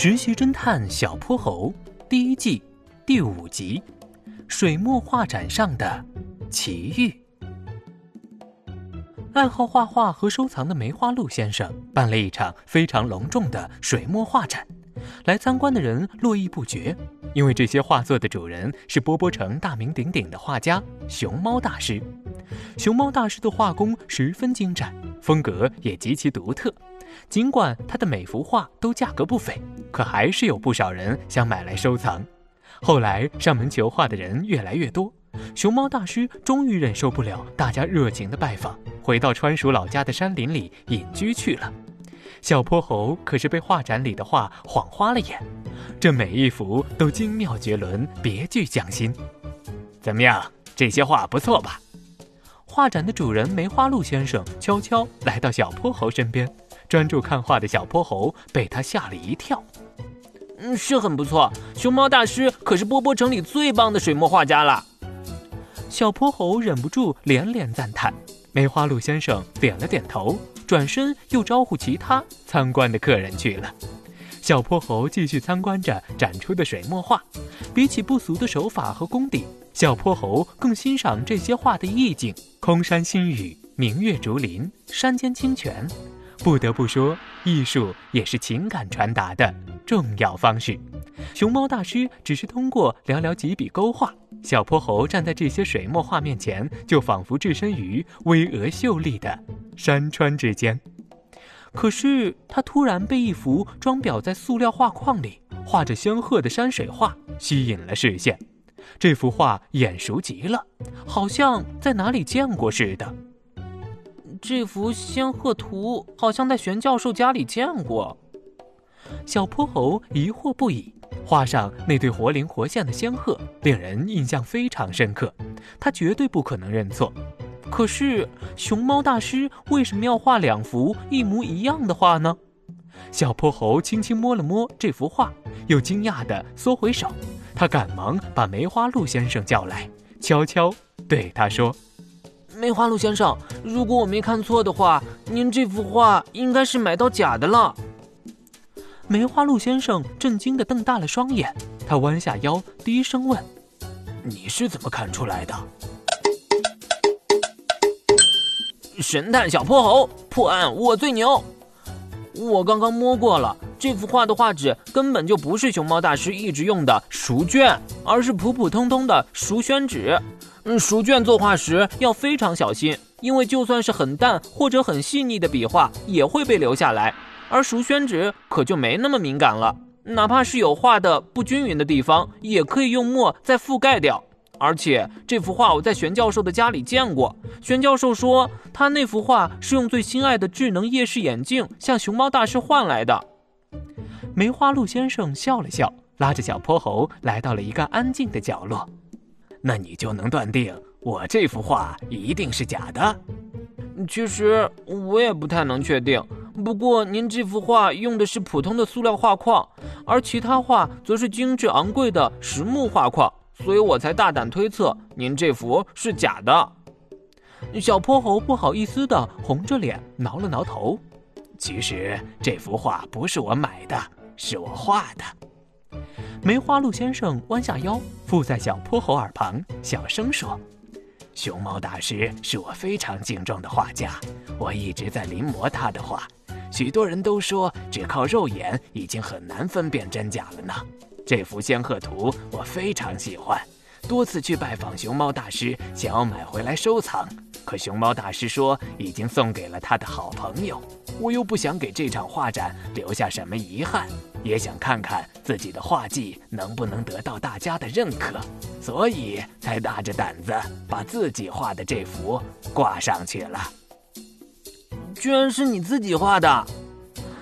实习侦探小泼猴第一季第五集：水墨画展上的奇遇。爱好画画和收藏的梅花鹿先生办了一场非常隆重的水墨画展，来参观的人络绎不绝。因为这些画作的主人是波波城大名鼎鼎的画家熊猫大师。熊猫大师的画工十分精湛，风格也极其独特。尽管他的每幅画都价格不菲，可还是有不少人想买来收藏。后来上门求画的人越来越多，熊猫大师终于忍受不了大家热情的拜访，回到川蜀老家的山林里隐居去了。小泼猴可是被画展里的画晃花了眼，这每一幅都精妙绝伦，别具匠心。怎么样，这些画不错吧？画展的主人梅花鹿先生悄悄来到小泼猴身边。专注看画的小泼猴被他吓了一跳。嗯，是很不错。熊猫大师可是波波城里最棒的水墨画家了。小泼猴忍不住连连赞叹。梅花鹿先生点了点头，转身又招呼其他参观的客人去了。小泼猴继续参观着展出的水墨画。比起不俗的手法和功底，小泼猴更欣赏这些画的意境：空山新雨，明月竹林，山间清泉。不得不说，艺术也是情感传达的重要方式。熊猫大师只是通过寥寥几笔勾画，小泼猴站在这些水墨画面前，就仿佛置身于巍峨秀丽的山川之间。可是他突然被一幅装裱在塑料画框里、画着仙鹤的山水画吸引了视线。这幅画眼熟极了，好像在哪里见过似的。这幅仙鹤图好像在玄教授家里见过。小泼猴疑惑不已，画上那对活灵活现的仙鹤令人印象非常深刻，他绝对不可能认错。可是熊猫大师为什么要画两幅一模一样的画呢？小泼猴轻轻摸了摸这幅画，又惊讶地缩回手。他赶忙把梅花鹿先生叫来，悄悄对他说。梅花鹿先生，如果我没看错的话，您这幅画应该是买到假的了。梅花鹿先生震惊地瞪大了双眼，他弯下腰，低声问：“你是怎么看出来的？”神探小泼猴破案，我最牛！我刚刚摸过了，这幅画的画纸根本就不是熊猫大师一直用的熟绢，而是普普通通的熟宣纸。嗯，熟绢作画时要非常小心，因为就算是很淡或者很细腻的笔画也会被留下来，而熟宣纸可就没那么敏感了，哪怕是有画的不均匀的地方，也可以用墨再覆盖掉。而且这幅画我在玄教授的家里见过，玄教授说他那幅画是用最心爱的智能夜视眼镜向熊猫大师换来的。梅花鹿先生笑了笑，拉着小泼猴来到了一个安静的角落。那你就能断定我这幅画一定是假的？其实我也不太能确定。不过您这幅画用的是普通的塑料画框，而其他画则是精致昂贵的实木画框，所以我才大胆推测您这幅是假的。小泼猴不好意思的红着脸挠了挠头。其实这幅画不是我买的，是我画的。梅花鹿先生弯下腰，附在小泼猴耳旁，小声说：“熊猫大师是我非常敬重的画家，我一直在临摹他的画。许多人都说，只靠肉眼已经很难分辨真假了呢。这幅仙鹤图我非常喜欢，多次去拜访熊猫大师，想要买回来收藏。”可熊猫大师说已经送给了他的好朋友，我又不想给这场画展留下什么遗憾，也想看看自己的画技能不能得到大家的认可，所以才大着胆子把自己画的这幅挂上去了。居然是你自己画的！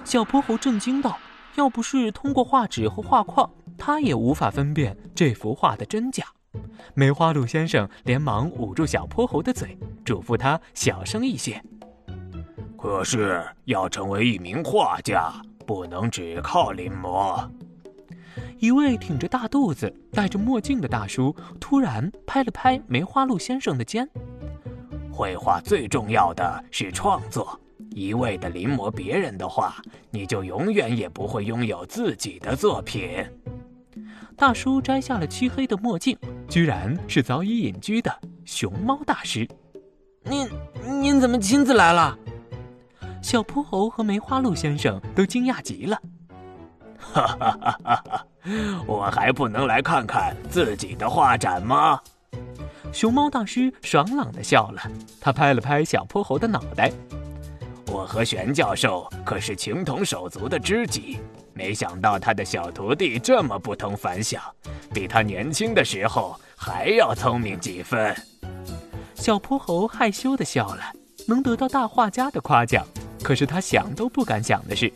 小泼猴震惊道：“要不是通过画纸和画框，他也无法分辨这幅画的真假。”梅花鹿先生连忙捂住小泼猴的嘴，嘱咐他小声一些。可是要成为一名画家，不能只靠临摹。一位挺着大肚子、戴着墨镜的大叔突然拍了拍梅花鹿先生的肩：“绘画最重要的是创作，一味的临摹别人的话，你就永远也不会拥有自己的作品。大叔摘下了漆黑的墨镜，居然是早已隐居的熊猫大师。您您怎么亲自来了？小泼猴和梅花鹿先生都惊讶极了。哈哈哈哈哈！我还不能来看看自己的画展吗？熊猫大师爽朗的笑了，他拍了拍小泼猴的脑袋。我和玄教授可是情同手足的知己，没想到他的小徒弟这么不同凡响，比他年轻的时候还要聪明几分。小泼猴害羞的笑了，能得到大画家的夸奖，可是他想都不敢想的是，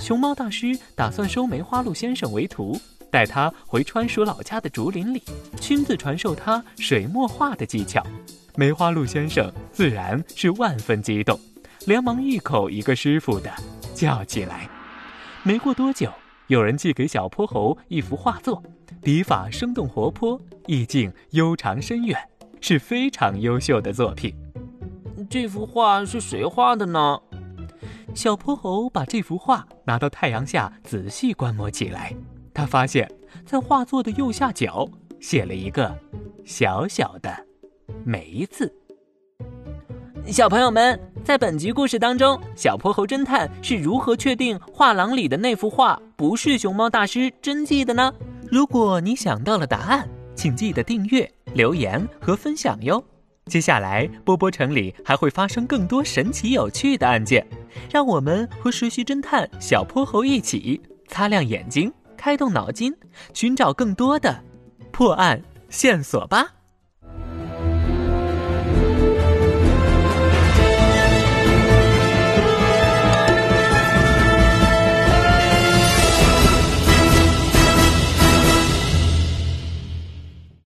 熊猫大师打算收梅花鹿先生为徒，带他回川蜀老家的竹林里，亲自传授他水墨画的技巧。梅花鹿先生自然是万分激动。连忙一口一个师傅的叫起来。没过多久，有人寄给小泼猴一幅画作，笔法生动活泼，意境悠长深远，是非常优秀的作品。这幅画是谁画的呢？小泼猴把这幅画拿到太阳下仔细观摩起来，他发现，在画作的右下角写了一个小小的“梅”字。小朋友们，在本集故事当中，小泼猴侦探是如何确定画廊里的那幅画不是熊猫大师真迹的呢？如果你想到了答案，请记得订阅、留言和分享哟。接下来，波波城里还会发生更多神奇有趣的案件，让我们和实习侦探小泼猴一起擦亮眼睛，开动脑筋，寻找更多的破案线索吧。